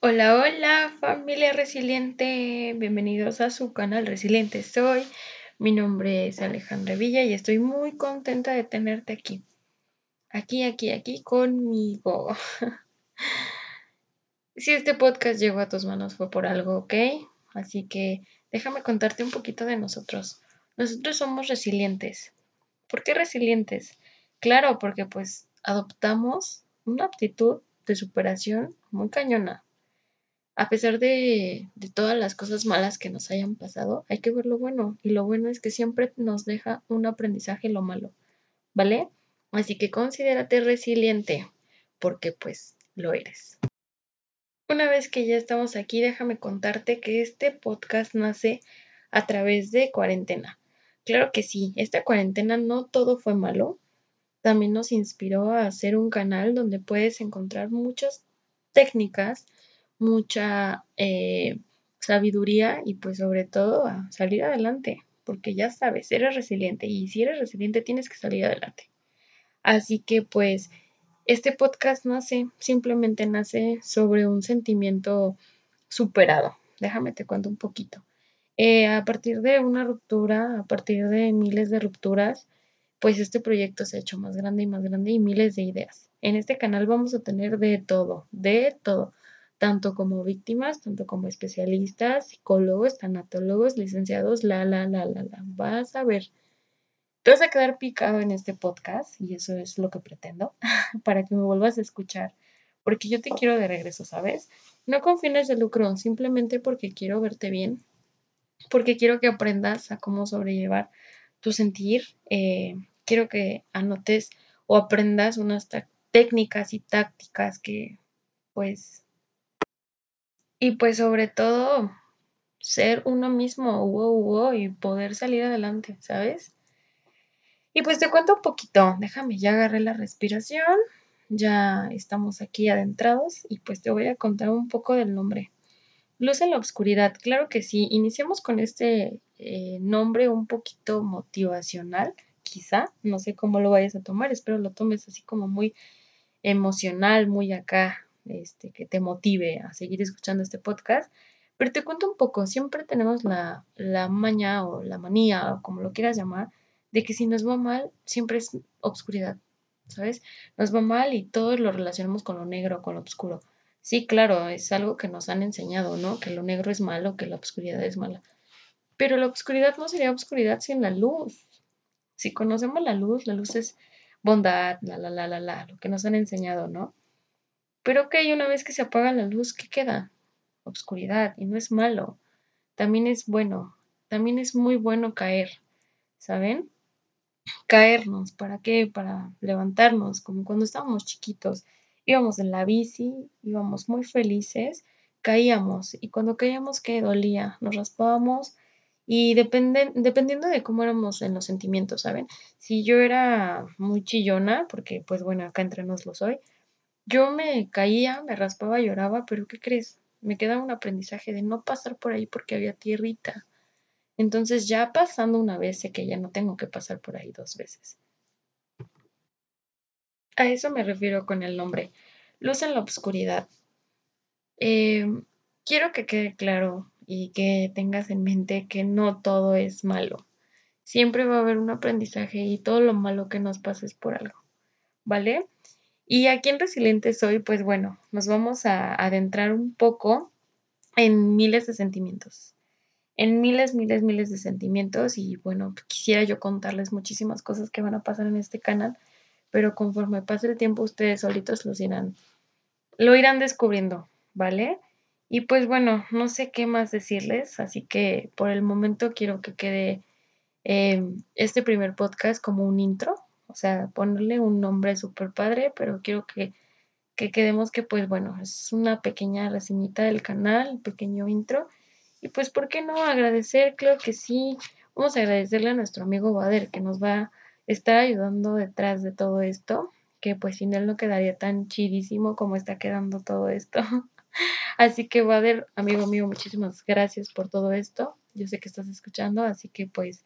Hola, hola familia resiliente, bienvenidos a su canal Resiliente Soy. Mi nombre es Alejandra Villa y estoy muy contenta de tenerte aquí. Aquí, aquí, aquí conmigo. si este podcast llegó a tus manos fue por algo, ¿ok? Así que déjame contarte un poquito de nosotros. Nosotros somos resilientes. ¿Por qué resilientes? Claro, porque pues adoptamos una aptitud de superación muy cañona a pesar de, todas las cosas malas que nos hayan pasado, hay que ver lo bueno. Y lo bueno es que siempre nos deja un aprendizaje lo malo, ¿vale? Así que considérate resiliente, porque pues lo eres. Una vez que ya estamos aquí, déjame contarte que este podcast nace a través de cuarentena. Claro que sí, esta cuarentena no todo fue malo. También nos inspiró a hacer un canal donde puedes encontrar muchas técnicas mucha eh, sabiduría y pues sobre todo a salir adelante, porque ya sabes, eres resiliente y si eres resiliente tienes que salir adelante. Así que pues este podcast nace, simplemente nace sobre un sentimiento superado. Déjame te cuento un poquito. Eh, a partir de una ruptura, a partir de miles de rupturas, pues este proyecto se ha hecho más grande y más grande y miles de ideas. En este canal vamos a tener de todo, de todo tanto como víctimas, tanto como especialistas, psicólogos, tanatólogos, licenciados, la, la, la, la, la. Vas a ver. Te vas a quedar picado en este podcast y eso es lo que pretendo para que me vuelvas a escuchar, porque yo te quiero de regreso, ¿sabes? No con fines de lucro, simplemente porque quiero verte bien, porque quiero que aprendas a cómo sobrellevar tu sentir, eh, quiero que anotes o aprendas unas técnicas y tácticas que pues y pues sobre todo, ser uno mismo, wow, wow, y poder salir adelante, ¿sabes? Y pues te cuento un poquito, déjame, ya agarré la respiración, ya estamos aquí adentrados y pues te voy a contar un poco del nombre. Luz en la oscuridad, claro que sí, iniciamos con este eh, nombre un poquito motivacional, quizá, no sé cómo lo vayas a tomar, espero lo tomes así como muy emocional, muy acá, este, que te motive a seguir escuchando este podcast. Pero te cuento un poco, siempre tenemos la, la maña o la manía o como lo quieras llamar, de que si nos va mal, siempre es obscuridad, ¿sabes? Nos va mal y todos lo relacionamos con lo negro, con lo oscuro. Sí, claro, es algo que nos han enseñado, ¿no? Que lo negro es malo, que la oscuridad es mala. Pero la oscuridad no sería oscuridad sin la luz. Si conocemos la luz, la luz es bondad, la, la, la, la, la, lo que nos han enseñado, ¿no? Pero ok, una vez que se apaga la luz, ¿qué queda? Obscuridad, y no es malo. También es bueno, también es muy bueno caer, ¿saben? Caernos, ¿para qué? Para levantarnos, como cuando estábamos chiquitos. Íbamos en la bici, íbamos muy felices, caíamos, y cuando caíamos, ¿qué dolía? Nos raspábamos, y dependiendo de cómo éramos en los sentimientos, ¿saben? Si yo era muy chillona, porque pues bueno, acá entre nos lo soy, yo me caía, me raspaba, lloraba, pero ¿qué crees? Me quedaba un aprendizaje de no pasar por ahí porque había tierrita. Entonces ya pasando una vez sé que ya no tengo que pasar por ahí dos veces. A eso me refiero con el nombre. Luz en la oscuridad. Em, quiero que quede claro y que tengas en mente que no todo es malo. Siempre va a haber un aprendizaje y todo lo malo que nos pasa es por algo. ¿Vale? Y aquí en Resiliente Soy, pues bueno, nos vamos a adentrar un poco en miles de sentimientos, en miles, miles, miles de sentimientos. Y bueno, quisiera yo contarles muchísimas cosas que van a pasar en este canal, pero conforme pase el tiempo ustedes solitos los irán, lo irán descubriendo, ¿vale? Y pues bueno, no sé qué más decirles, así que por el momento quiero que quede eh, este primer podcast como un intro, o sea, ponerle un nombre súper padre, pero quiero que, que quedemos que, pues bueno, es una pequeña reseñita del canal, pequeño intro. Y pues, ¿por qué no agradecer? Claro que sí. Vamos a agradecerle a nuestro amigo Bader que nos va a estar ayudando detrás de todo esto, que pues sin él no quedaría tan chidísimo como está quedando todo esto. Así que Bader, amigo mío, muchísimas gracias por todo esto. Yo sé que estás escuchando, así que pues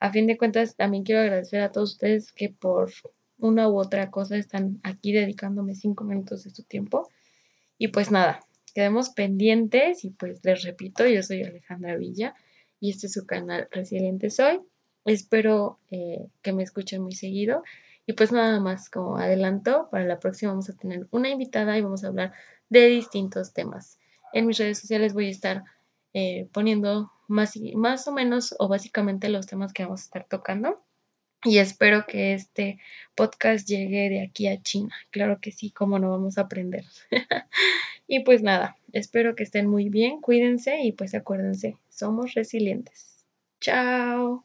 a fin de cuentas, también quiero agradecer a todos ustedes que por una u otra cosa están aquí dedicándome cinco minutos de su tiempo. Y pues nada, quedemos pendientes y pues les repito, yo soy Alejandra Villa y este es su canal Resiliente Soy. Espero eh, que me escuchen muy seguido y pues nada más como adelanto, para la próxima vamos a tener una invitada y vamos a hablar de distintos temas. En mis redes sociales voy a estar eh, poniendo más, más o menos o básicamente los temas que vamos a estar tocando. Y espero que este podcast llegue de aquí a China. Claro que sí, cómo no vamos a aprender. y pues nada, espero que estén muy bien, cuídense y pues acuérdense, somos resilientes. Chao.